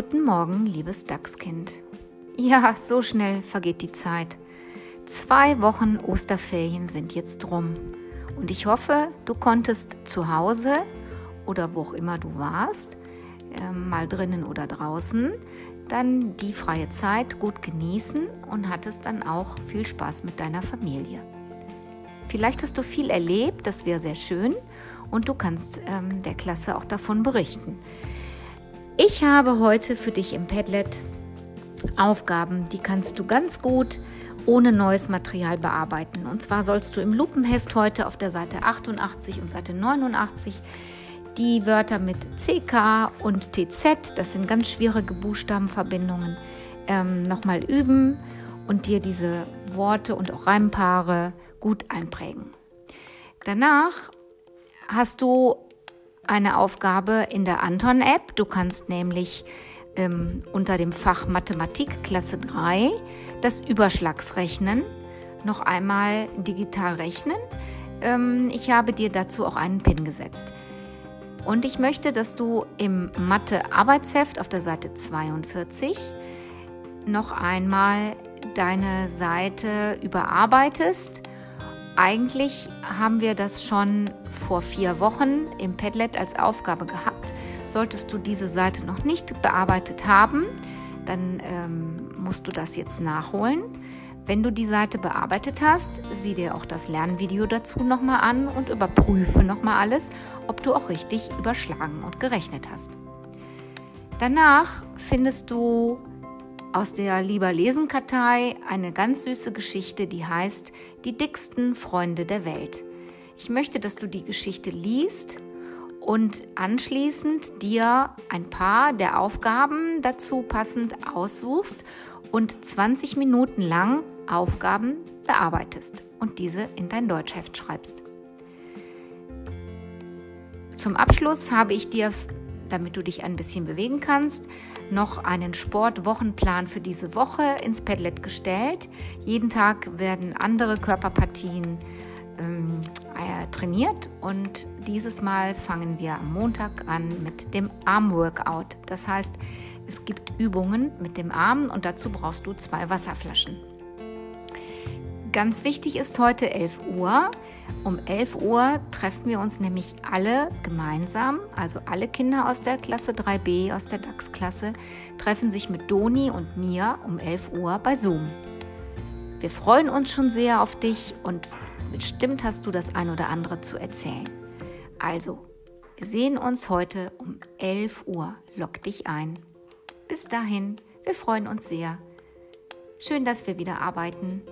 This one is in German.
Guten Morgen, liebes Dachskind. Ja, so schnell vergeht die Zeit. Zwei Wochen Osterferien sind jetzt rum. Und ich hoffe, du konntest zu Hause oder wo auch immer du warst, äh, mal drinnen oder draußen, dann die freie Zeit gut genießen und hattest dann auch viel Spaß mit deiner Familie. Vielleicht hast du viel erlebt, das wäre sehr schön und du kannst ähm, der Klasse auch davon berichten. Ich habe heute für dich im Padlet Aufgaben, die kannst du ganz gut ohne neues Material bearbeiten. Und zwar sollst du im Lupenheft heute auf der Seite 88 und Seite 89 die Wörter mit CK und TZ, das sind ganz schwierige Buchstabenverbindungen, ähm, nochmal üben und dir diese Worte und auch Reimpaare gut einprägen. Danach hast du eine Aufgabe in der Anton-App. Du kannst nämlich ähm, unter dem Fach Mathematik Klasse 3 das Überschlagsrechnen noch einmal digital rechnen. Ähm, ich habe dir dazu auch einen Pin gesetzt. Und ich möchte, dass du im Mathe-Arbeitsheft auf der Seite 42 noch einmal deine Seite überarbeitest. Eigentlich haben wir das schon vor vier Wochen im Padlet als Aufgabe gehabt. Solltest du diese Seite noch nicht bearbeitet haben, dann ähm, musst du das jetzt nachholen. Wenn du die Seite bearbeitet hast, sieh dir auch das Lernvideo dazu nochmal an und überprüfe nochmal alles, ob du auch richtig überschlagen und gerechnet hast. Danach findest du aus der Lieber Lesen Kartei eine ganz süße Geschichte, die heißt Die dicksten Freunde der Welt. Ich möchte, dass du die Geschichte liest und anschließend dir ein paar der Aufgaben dazu passend aussuchst und 20 Minuten lang Aufgaben bearbeitest und diese in dein Deutschheft schreibst. Zum Abschluss habe ich dir, damit du dich ein bisschen bewegen kannst, noch einen Sportwochenplan für diese Woche ins Padlet gestellt. Jeden Tag werden andere Körperpartien ähm, äh, trainiert und dieses Mal fangen wir am Montag an mit dem Armworkout. Das heißt, es gibt Übungen mit dem Arm und dazu brauchst du zwei Wasserflaschen. Ganz wichtig ist heute 11 Uhr. Um 11 Uhr treffen wir uns nämlich alle gemeinsam, also alle Kinder aus der Klasse 3b, aus der DAX-Klasse, treffen sich mit Doni und mir um 11 Uhr bei Zoom. Wir freuen uns schon sehr auf dich und bestimmt hast du das ein oder andere zu erzählen. Also, wir sehen uns heute um 11 Uhr. Lock dich ein. Bis dahin, wir freuen uns sehr. Schön, dass wir wieder arbeiten.